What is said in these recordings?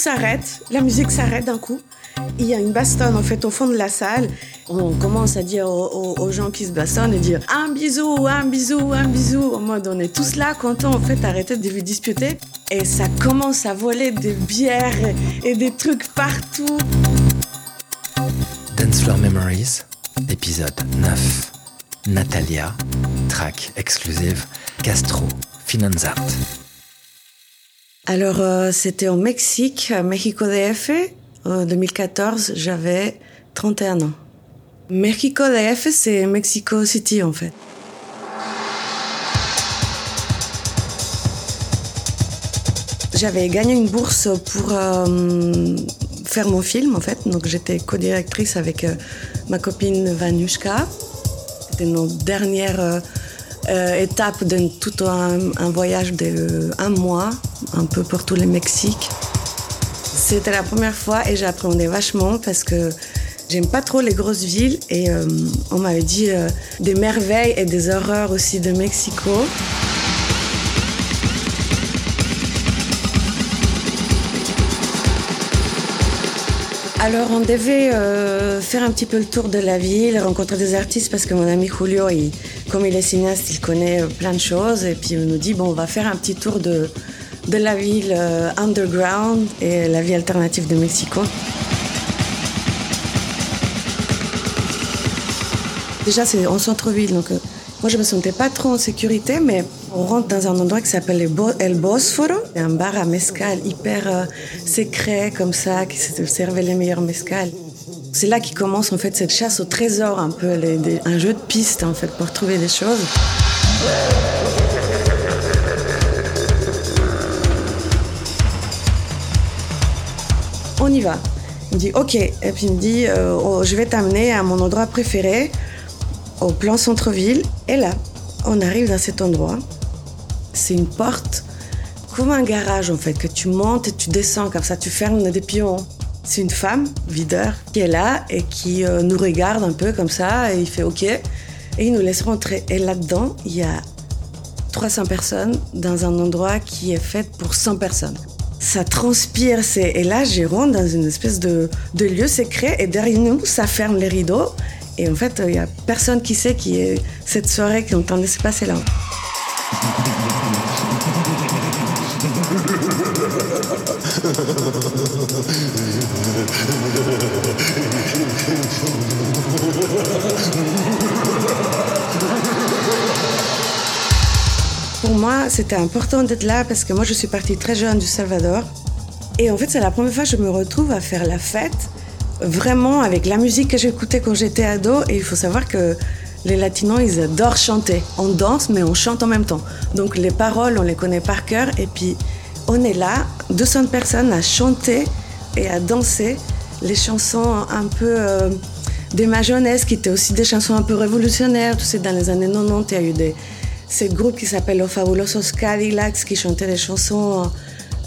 s'arrête, la musique s'arrête d'un coup. Il y a une bastonne en fait au fond de la salle. On commence à dire aux, gens qui se bastonnent et dire un bisou, un bisou, un bisou. En mode on est tous là contents en fait arrêter de vous disputer. Et ça commence à voler des bières et des trucs partout. Dance Floor Memories, épisode 9. Natalia, track exclusive, Castro, Finanzart. Alors, euh, c'était au Mexique, à Mexico DF. En 2014, j'avais 31 ans. Mexico DF, c'est Mexico City, en fait. J'avais gagné une bourse pour euh, faire mon film, en fait. Donc, j'étais co-directrice avec euh, ma copine Vanushka. C'était nos dernières étape de tout un, voyage de un mois, un peu pour tous les Mexiques. C'était la première fois et j'apprenais vachement parce que j'aime pas trop les grosses villes et euh, on m'avait dit euh, des merveilles et des horreurs aussi de Mexico. Alors on devait faire un petit peu le tour de la ville, rencontrer des artistes parce que mon ami Julio, il, comme il est cinéaste, il connaît plein de choses. Et puis on nous dit, bon, on va faire un petit tour de, la ville euh, underground et la vie alternative de Mexico. Déjà, c'est en centre-ville, euh, moi je me sentais pas trop en sécurité, mais on rentre dans un endroit qui s'appelle El Bosforo, un bar à mescal hyper euh, secret comme ça, qui servait les meilleurs mescales. C'est là qui commence en fait cette chasse au trésor, un peu un jeu de piste en fait pour trouver des choses. On y va. Il me dit ok, et puis il me dit euh, oh, je vais t'amener à mon endroit préféré, au plan centre-ville. Et là, on arrive dans cet endroit. C'est une porte comme un garage en fait que tu montes et tu descends comme ça, tu fermes des pions. C'est une femme, videur, qui est là et qui euh, nous regarde un peu comme ça et il fait OK. Et il nous laisse rentrer. Et là-dedans, il y a 300 personnes dans un endroit qui est fait pour 100 personnes. Ça transpire. Et là, je rentre dans une espèce de, de lieu secret et derrière nous, ça ferme les rideaux. Et en fait, il n'y a personne qui sait qui est cette soirée qui est en train de se passer là. Pour moi, c'était important d'être là parce que moi, je suis partie très jeune du Salvador. Et en fait, c'est la première fois que je me retrouve à faire la fête vraiment avec la musique que j'écoutais quand j'étais ado. Et il faut savoir que les latinos, ils adorent chanter. On danse, mais on chante en même temps. Donc les paroles, on les connaît par cœur. Et puis, on est là, 200 personnes à chanter et à danser les chansons un peu euh, des majonesses, qui étaient aussi des chansons un peu révolutionnaires. Tu sais, dans les années 90, il y a eu des, ces groupes qui s'appellent Los Fabulosos Cadillacs qui chantaient des chansons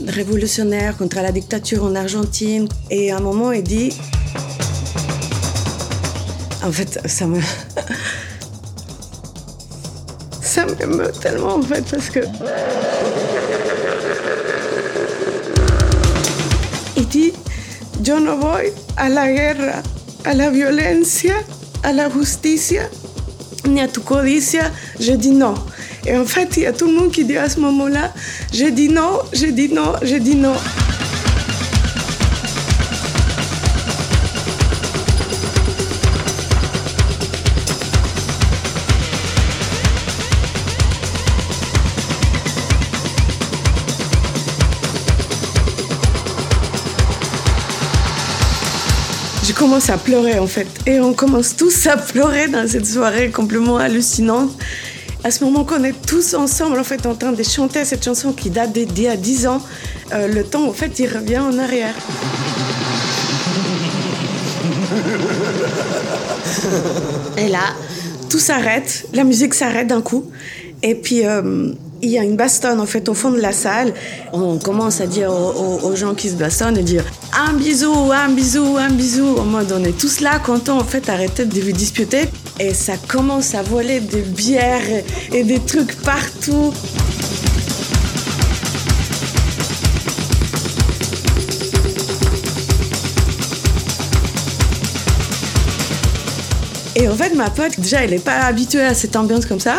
révolutionnaires contre la dictature en Argentine. Et à un moment, il dit. En fait, ça me. ça m'émeut tellement, en fait, parce que. Il dit Yo no voy a la guerra, a la violencia, a la justicia, ni a tu codicia. Je dis non. Et en fait, il y a tout le monde qui dit à ce moment-là, je dis non, je dis non, je dis non. je commence à pleurer en fait. Et on commence tous à pleurer dans cette soirée complètement hallucinante. À ce moment qu'on est tous ensemble en fait en train de chanter cette chanson qui date d'il y a 10 ans, euh, le temps en fait il revient en arrière. Et là, tout s'arrête, la musique s'arrête d'un coup. Et puis, euh, il y a une bastonne en fait au fond de la salle. On commence à dire aux, gens qui se bastonnent et dire un bisou, un bisou, un bisou. En mode on est tous là contents en fait arrêtez de vous disputer et ça commence à voler des bières et des trucs partout. Et en fait, ma pote, déjà, elle n'est pas habituée à cette ambiance comme ça.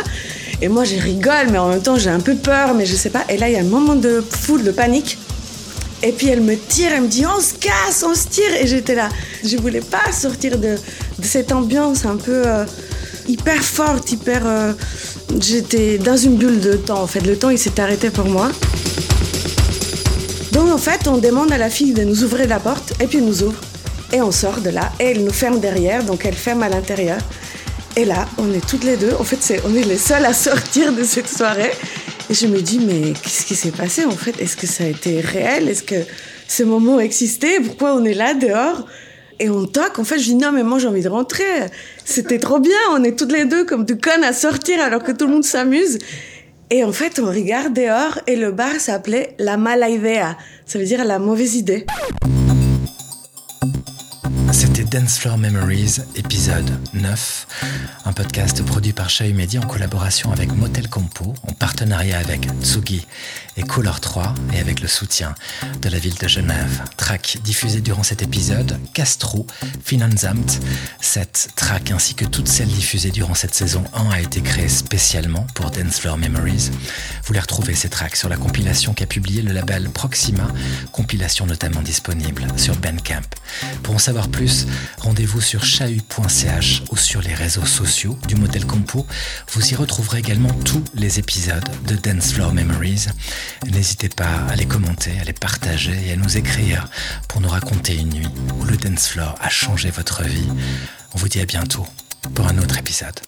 Et moi, je rigole, mais en même temps, j'ai un peu peur, mais je sais pas. Et là, il y a un moment de foule, de panique. Et puis elle me tire, elle me dit on se casse, on se tire. Et j'étais là. Je voulais pas sortir de, cette ambiance un peu euh, hyper forte, hyper. euh, J'étais dans une bulle de temps. En fait, le temps il s'est arrêté pour moi. Donc en fait, on demande à la fille de nous ouvrir la porte et puis elle nous ouvre et on sort de là et elle nous ferme derrière, donc elle ferme à l'intérieur. Et là, on est toutes les deux. En fait, on est les seuls à sortir de cette soirée. Et je me dis, mais qu'est-ce qui s'est passé en fait? Est-ce que ça a été réel? Est-ce que ce moment existait? Pourquoi on est là dehors? Et on toque. En fait, je dis, non, mais moi j'ai envie de rentrer. C'était trop bien. On est toutes les deux comme du connes à sortir alors que tout le monde s'amuse. Et en fait, on regarde dehors et le bar s'appelait La Mala Idea. Ça veut dire la mauvaise idée. C'était Dance Floor Memories, épisode 9, un podcast produit par Chahut Media en collaboration avec Motel Compo, en partenariat avec Tsugi et Color 3 et avec le soutien de la ville de Genève. Track diffusée durant cet épisode, Castro, Finanzamt. Cette track ainsi que toutes celles diffusées durant cette saison 1 a été créée spécialement pour Dance Floor Memories. Les retrouvez ces tracks sur la compilation qu'a publié le label Proxima, compilation notamment disponible sur Bandcamp. Pour en savoir plus, rendez-vous sur chahut.ch ou sur les réseaux sociaux du Motel Compo. Vous y retrouverez également tous les épisodes de Dance Floor Memories. N'hésitez pas à les commenter, à les partager et à nous écrire pour nous raconter une nuit où le dance floor a changé votre vie. On vous dit à bientôt pour un autre épisode.